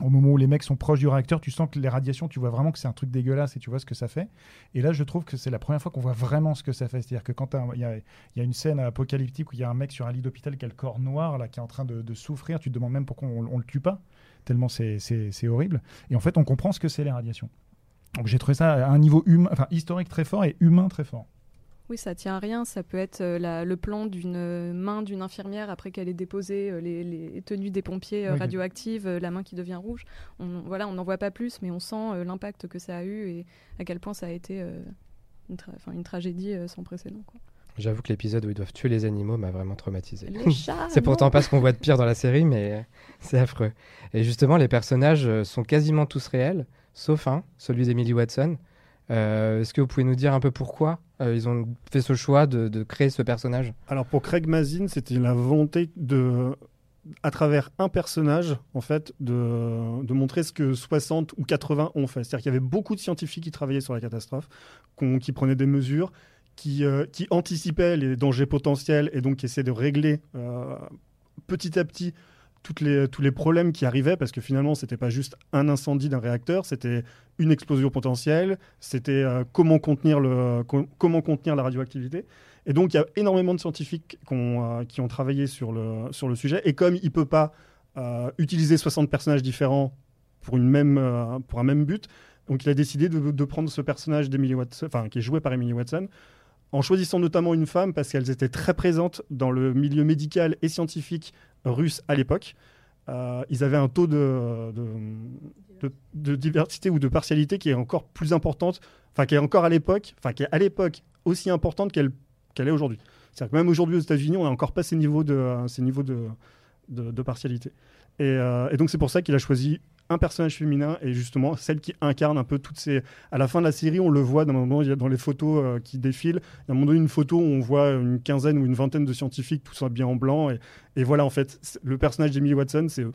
au moment où les mecs sont proches du réacteur, tu sens que les radiations, tu vois vraiment que c'est un truc dégueulasse et tu vois ce que ça fait. Et là, je trouve que c'est la première fois qu'on voit vraiment ce que ça fait. C'est-à-dire que quand il y y a une scène apocalyptique où il y a un mec sur un lit d'hôpital qui a le corps noir, là, qui est en train de, souffrir, tu te demandes même pourquoi on, on le tue pas, tellement c'est- horrible. Et en fait, on comprend ce que c'est les radiations. Donc j'ai trouvé ça à un niveau humain, historique très fort et humain très fort. Oui, ça tient à rien. Ça peut être euh, la- le plan d'une main d'une infirmière après qu'elle ait déposé euh, les, les tenues des pompiers euh, Oui, radioactives, la main qui devient rouge. On, voilà, on n'en voit pas plus, mais on sent l'impact que ça a eu et à quel point ça a été une, tra- enfin, une tragédie sans précédent. quoi. J'avoue que l'épisode où ils doivent tuer les animaux m'a vraiment traumatisé. C'est pourtant pas ce qu'on voit de pire dans la série, mais c'est affreux. Et justement, les personnages sont quasiment tous réels, sauf un, celui d'Emily Watson. Euh, Est-ce que vous pouvez nous dire un peu pourquoi euh, ils ont fait ce choix de, créer ce personnage Alors pour Craig Mazin, c'était la volonté de, à travers un personnage, en fait, de, montrer ce que 60 ou 80 ont fait. C'est-à-dire qu'il y avait beaucoup de scientifiques qui travaillaient sur la catastrophe, qui prenaient des mesures, qui, euh, qui anticipaient les dangers potentiels et donc qui essayaient de régler euh, petit à petit les, tous les problèmes qui arrivaient, parce que finalement, c'était pas juste un incendie d'un réacteur, c'était une explosion potentielle, c'était euh, comment, contenir comment contenir la radioactivité. Et donc, il y a énormément de scientifiques qui ont, euh, travaillé sur le, sur le sujet. Et comme il peut pas euh, utiliser 60 personnages différents pour, une même, pour un même but, donc il a décidé de, de prendre ce personnage Watson, qui est joué par Emily Watson, en choisissant notamment une femme parce qu'elles étaient très présentes dans le milieu médical et scientifique russe à l'époque. Euh, ils avaient un taux de, de, diversité ou de partialité qui est encore plus importante, enfin qui est encore à l'époque, enfin qui est à l'époque aussi importante qu'elle qu'elle est aujourd'hui. C'est-à-dire que même aujourd'hui aux États-Unis, on n'a encore pas ces niveaux de, euh, ces niveaux de, partialité. Euh, et donc c'est pour ça qu'il a choisi un personnage féminin et justement celle qui incarne un peu toutes ces. À la fin de la série, on le voit moment, dans les photos euh, qui défilent. Il y a un moment donné une photo où on voit une quinzaine ou une vingtaine de scientifiques, tout ça bien en blanc. Et, et voilà, en fait, le personnage d'Emily Watson, c'est.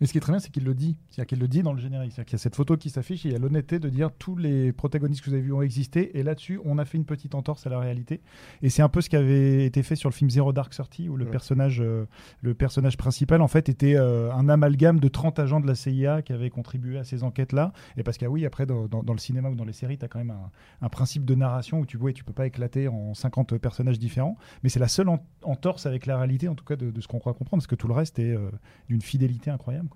Mais ce qui est très bien, c'est qu'il le dit. C'est-à-dire qu'il le dit dans le générique. C'est-à-dire qu'il y a cette photo qui s'affiche et il y a l'honnêteté de dire tous les protagonistes que vous avez vus ont existé. Et là-dessus, on a fait une petite entorse à la réalité. Et c'est un peu ce qui avait été fait sur le film Zero Dark Thirty, où le, Ouais. personnage, euh, le personnage principal, en fait, était euh, un amalgame de 30 agents de la CIA qui avaient contribué à ces enquêtes-là. Et parce que, ah oui, après, dans, dans- dans le cinéma ou dans les séries, tu as quand même un, un principe de narration où tu vois, tu peux pas éclater en 50 personnages différents. Mais c'est la seule en- entorse avec la réalité, en tout cas, de, de ce qu'on croit comprendre, parce que tout le reste est euh, d'une fidélité incroyable.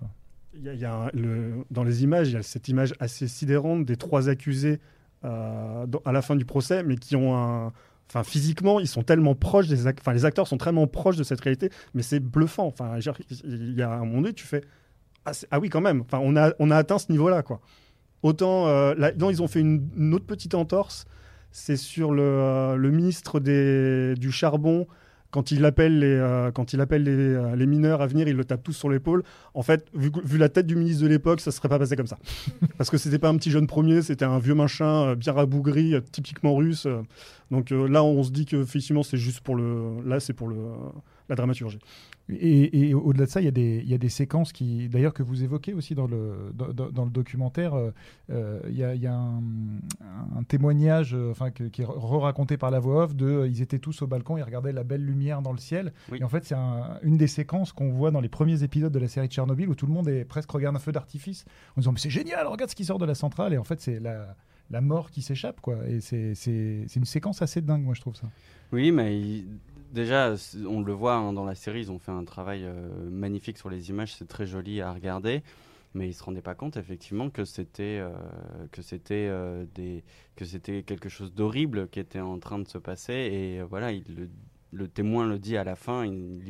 Il y a, dans les images, il y a cette image assez sidérante des trois accusés euh, à la fin du procès, mais qui ont un. Enfin, physiquement, ils sont tellement proches des enfin, les acteurs sont tellement proches de cette réalité, mais c'est bluffant. Enfin, il y a un moment donné, tu fais ah, ah oui, quand même. Enfin, on a, on a atteint ce niveau-là, quoi. Autant euh, là, non, ils ont fait une, autre petite entorse. C'est sur le, euh, ministre du charbon quand il appelle les, euh, quand il appelle les, euh, les mineurs à venir, il le tape tous sur l'épaule. En fait, vu, vu la tête du ministre de l'époque, ça ne serait pas passé comme ça. Parce que c'était pas un petit jeune premier, c'était un vieux machin euh, bien rabougri, euh, typiquement russe. euh. Donc euh, là, on se dit que effectivement, c'est juste pour le, là, c'est pour le, la dramaturgie. Et, et au-delà de ça, il y, a des- il y a des séquences qui, d'ailleurs, que vous évoquez aussi dans le, dans, le documentaire. euh, euh, Il y a, il y a un, un témoignage euh, enfin, que- qui est re-raconté par la voix off de ils étaient tous au balcon, ils regardaient la belle lumière dans le ciel. Oui. Et en fait, c'est un- une des séquences qu'on voit dans les premiers épisodes de la série Tchernobyl où tout le monde est presque regarde un feu d'artifice en disant Mais c'est génial, regarde ce qui sort de la centrale. Et en fait, c'est la, la mort qui s'échappe. quoi. Et c'est une séquence assez dingue, moi, je trouve ça. Oui, mais il- déjà, on le voit hein, dans la série, ils ont fait un travail euh, magnifique sur les images, c'est très joli à regarder. mais ils se rendaient pas compte effectivement que c'était euh, que c'était euh, des que c'était quelque chose d'horrible qui était en train de se passer et voilà il, le, témoin le dit à la fin ils,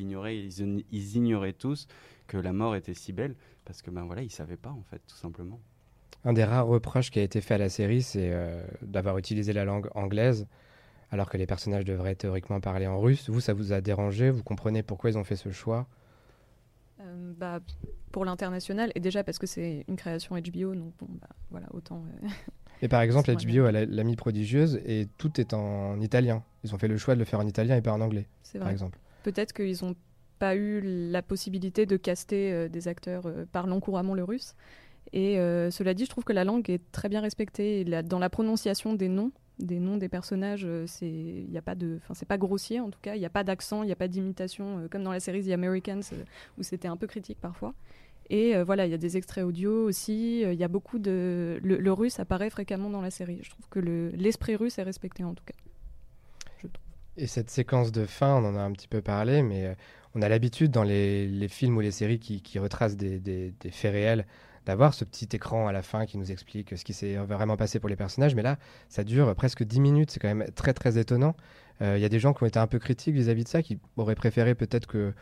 ils ignoraient tous que la mort était si belle parce que ben voilà ils savaient pas en fait tout simplement Un des rares reproches qui a été fait à la série, c'est d'avoir utilisé la langue anglaise, alors que les personnages devraient théoriquement parler en russe. Vous, ça vous a dérangé? Vous comprenez pourquoi ils ont fait ce choix? Euh, bah, pour l'international, et déjà parce que c'est une création HBO, donc bon, bah, voilà, autant. euh, Et par exemple, HBO, a l'amie prodigieuse, et tout est en italien. Ils ont fait le choix de le faire en italien et pas en anglais, c'est par vrai. exemple. Peut-être qu'ils n'ont pas eu la possibilité de caster euh, des acteurs parlant couramment le russe. Et cela dit, je trouve que la langue est très bien respectée. Et la- dans la prononciation des noms, des noms des personnages, euh, c'est il a pas de, enfin c'est pas grossier en tout cas. Il n'y a pas d'accent, il n'y a pas d'imitation euh, comme dans la série The Americans euh, où c'était un peu critique parfois. Et voilà, il y a des extraits audio aussi. Il y a beaucoup de le, russe apparaît fréquemment dans la série. Je trouve que le- l'esprit russe est respecté en tout cas. Et cette séquence de fin, on en a un petit peu parlé, mais on a l'habitude dans les, films ou les séries qui, retracent des faits réels d'avoir ce petit écran à la fin qui nous explique ce qui s'est vraiment passé pour les personnages. Mais là, ça dure presque 10 minutes, c'est quand même très très étonnant. Euh, Il y a des gens qui ont été un peu critiques vis-à-vis de ça, qui auraient préféré peut-être que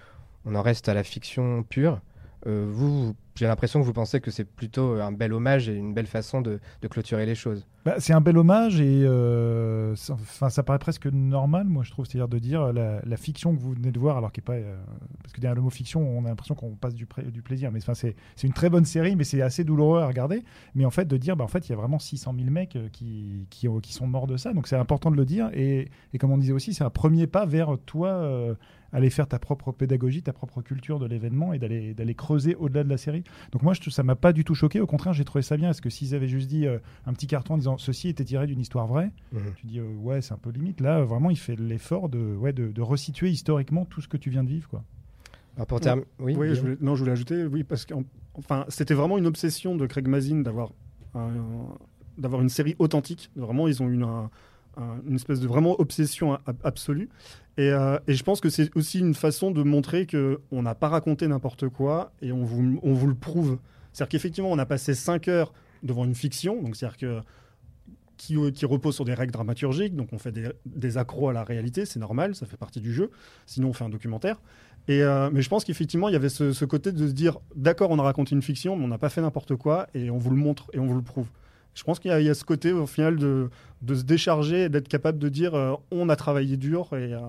on en reste à la fiction pure. Euh, vous- j'ai l'impression que vous pensez que c'est plutôt un bel hommage et une belle façon de, clôturer les choses. Bah, c'est un bel hommage et euh, ça, ça paraît presque normal, moi je trouve, c'est-à-dire de dire euh, la, fiction que vous venez de voir, alors qu'il est pas, euh, parce que derrière le mot fiction, on a l'impression qu'on passe du, plaisir, mais enfin, c'est une très bonne série, mais c'est assez douloureux à regarder. Mais en fait, de dire, bah, en fait, il y a vraiment 600 000 mecs euh, qui, qui, ont- qui sont morts de ça, donc c'est important de le dire. Et, et comme on disait aussi, c'est un premier pas vers toi. euh, aller faire ta propre pédagogie, ta propre culture de l'événement et d'aller creuser au-delà de la série. Donc moi, je, ça m'a pas du tout choqué. Au contraire, j'ai trouvé ça bien. Parce que s'ils avaient juste dit euh, un petit carton en disant ceci était tiré d'une histoire vraie, tu dis euh, ouais, c'est un peu limite. Là, euh, vraiment, il fait l'effort de, ouais, de, de resituer historiquement tout ce que tu viens de vivre. Quoi. Alors pour terminer, oui, Oui, je voulais, non, je voulais ajouter, oui, parce que enfin, c'était vraiment une obsession de Craig Mazin d'avoir un- d'avoir une série authentique. Vraiment, ils ont eu un- un- une espèce de vraiment obsession absolue. Et, euh, et je pense que c'est aussi une façon de montrer que on n'a pas raconté n'importe quoi et on vous, on vous le prouve. C'est-à-dire qu'effectivement, on a passé 5 heures devant une fiction, donc c'est-à-dire que qui, qui repose sur des règles dramaturgiques, donc on fait des, des accros à la réalité, c'est normal, ça fait partie du jeu. Sinon, on fait un documentaire. Et euh, mais je pense qu'effectivement, il y avait ce, ce côté de se dire, d'accord, on a raconté une fiction, mais on n'a pas fait n'importe quoi, et on vous le montre et on vous le prouve. Je pense qu'il y, y a ce côté, au final, de, se décharger et d'être capable de dire, euh, on a travaillé dur. Et, euh,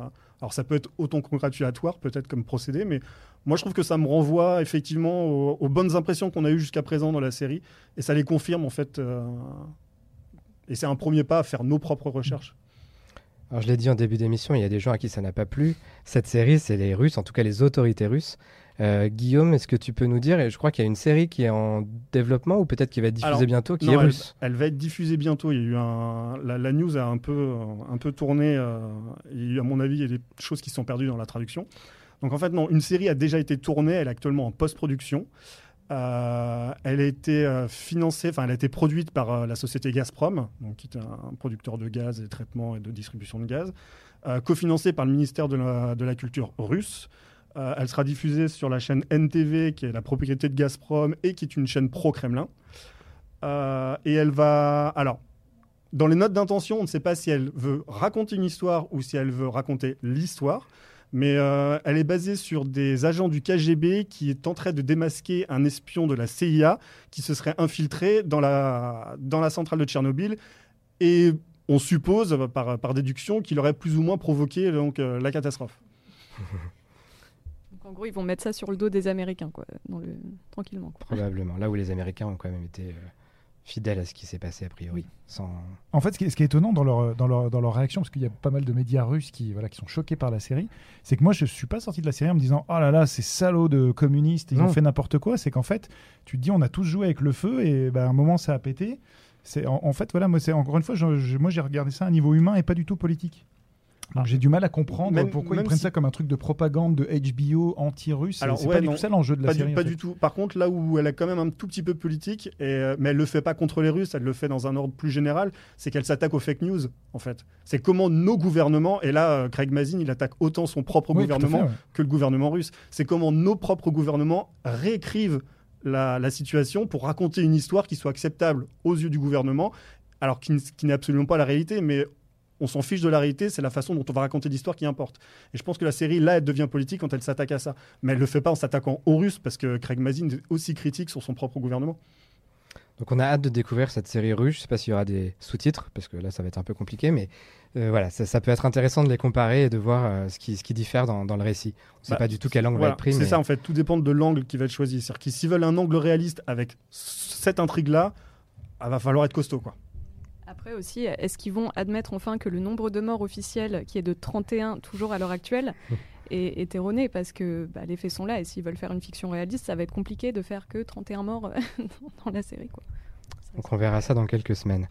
alors, ça peut être autant congratulatoire, peut-être comme procédé, mais moi, je trouve que ça me renvoie effectivement aux, aux bonnes impressions qu'on a eues jusqu'à présent dans la série, et ça les confirme, en fait. euh, et c'est un premier pas à faire nos propres recherches. Alors je l'ai dit en début d'émission, il y a des gens à qui ça n'a pas plu. Cette série, c'est les Russes, en tout cas les autorités russes. Euh, Guillaume, est-ce que tu peux nous dire, et je crois qu'il y a une série qui est en développement ou peut-être qui va être diffusée Alors, bientôt, qui Non, est elle, russe. elle va être diffusée bientôt. Il y a eu un, la, la news a un peu, un peu tourné. euh, à mon avis, il y a des choses qui se sont perdues dans la traduction. Donc en fait, non, une série a déjà été tournée. Elle est actuellement en post-production. Euh, elle a été euh, financée, enfin, elle a été produite par la société Gazprom, donc, qui est un producteur de gaz et de traitement et de distribution de gaz, cofinancée par le ministère de la, de la Culture russe. Euh, elle sera diffusée sur la chaîne NTV, qui est la propriété de Gazprom et qui est une chaîne pro-Kremlin. Euh, et elle va. Alors, dans les notes d'intention, on ne sait pas si elle veut raconter une histoire ou si elle veut raconter l'histoire. Mais euh, elle est basée sur des agents du KGB qui tenteraient de démasquer un espion de la CIA qui se serait infiltré dans la, dans la centrale de Tchernobyl. Et on suppose, par, par déduction, qu'il aurait plus ou moins provoqué donc, la catastrophe. Donc en gros, ils vont mettre ça sur le dos des Américains, quoi, dans le... tranquillement. Quoi. Probablement. Là où les Américains ont quand même été euh, fidèles à ce qui s'est passé a priori. Sans... En fait, ce qui est, ce qui est étonnant dans leur, dans, leur, dans leur réaction, parce qu'il y a pas mal de médias russes qui, voilà, qui sont choqués par la série, c'est que moi, je suis pas sorti de la série en me disant Oh là là, ces salauds de communistes, ils Non. ont fait n'importe quoi. C'est qu'en fait, tu te dis On a tous joué avec le feu et bah, à un moment, ça a pété. C'est, en, en fait, voilà, moi, c'est, encore une fois, je- je- moi, j'ai regardé ça à un niveau humain et pas du tout politique. Donc, Ah. j'ai du mal à comprendre Même- pourquoi même ils prennent si- ça comme un truc de propagande de HBO anti-russe. Alors, c'est ouais, pas du non, tout ça l'enjeu de la Pas, série. du, pas fait. du tout. Par contre, là où elle a quand même un tout petit peu politique, et, euh, mais elle le fait pas contre les Russes, elle le fait dans un ordre plus général, c'est qu'elle s'attaque aux fake news, en fait. C'est comment nos gouvernements, et là, euh, Craig Mazin, il attaque autant son propre Oui, fait, gouvernement ouais. que le gouvernement russe. C'est comment nos propres gouvernements réécrivent la, la situation pour raconter une histoire qui soit acceptable aux yeux du gouvernement, alors qui, qui n'est absolument pas la réalité, mais on s'en fiche de la réalité, c'est la façon dont on va raconter l'histoire qui importe. Et je pense que la série, là, elle devient politique quand elle s'attaque à ça. Mais elle le fait pas en s'attaquant aux Russes, parce que Craig Mazin est aussi critique sur son propre gouvernement. Donc on a hâte de découvrir cette série russe. Je sais pas s'il y aura des sous-titres, parce que là ça va être un peu compliqué, mais euh, voilà, ça, ça peut être intéressant de les comparer et de voir euh, ce, qui, ce qui diffère dans, dans le récit. On ne sait Bah, pas du tout quel angle va Voilà, être pris. c'est mais- ça en fait, tout dépend de l'angle qui va être choisi. C'est-à-dire qu'ils s'ils veulent un angle réaliste avec cette intrigue-là, il va falloir être costaud. Quoi. Après aussi, est-ce qu'ils vont admettre enfin que le nombre de morts officiels, qui est de 31 toujours à l'heure actuelle, est, est erroné? Parce que bah, les faits sont là, et s'ils veulent faire une fiction réaliste, ça va être compliqué de faire que 31 morts euh, dans la série. Quoi. Donc on verra ça dans quelques semaines.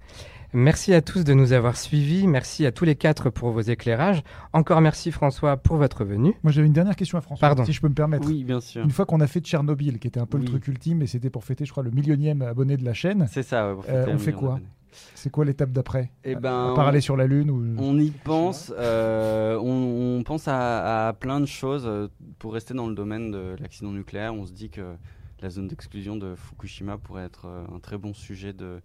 Merci à tous de nous avoir suivis. Merci à tous les quatre pour vos éclairages. Encore merci François pour votre venue. Moi, j'avais une dernière question à François, Pardon. si je peux me permettre. Oui, bien sûr. Une fois qu'on a fait Tchernobyl, qui était un peu Oui. le truc ultime, et c'était pour fêter, je crois, le millionième abonné de la chaîne, C'est ça. ouais, pour Euh, on fait quoi? C'est quoi l'étape d'après Eh ben, À part on- aller sur la Lune ou... On y pense, euh, on, on pense à, à plein de choses. euh, Pour rester dans le domaine de l'accident nucléaire, on se dit que la zone d'exclusion de Fukushima pourrait être euh, un très bon sujet de,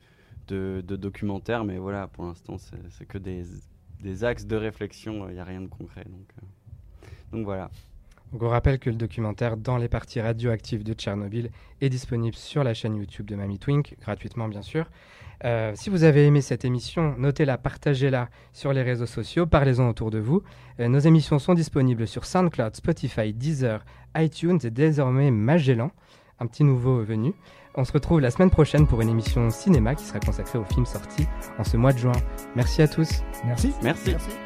de, de documentaire, mais voilà, pour l'instant, c'est c'est que des, des axes de réflexion, il n'y a rien de concret. Donc, euh, donc voilà. Donc on rappelle que le documentaire Dans les parties radioactives de Tchernobyl est disponible sur la chaîne YouTube de Mamie Twink, gratuitement bien sûr. Euh, si vous avez aimé cette émission, notez-la, partagez-la sur les réseaux sociaux, parlez-en autour de vous. Euh, nos émissions sont disponibles sur SoundCloud, Spotify, Deezer, iTunes et désormais Magellan, un petit nouveau venu. On se retrouve la semaine prochaine pour une émission cinéma qui sera consacrée aux films sortis en ce mois de juin. Merci à tous. Merci. Merci. Merci.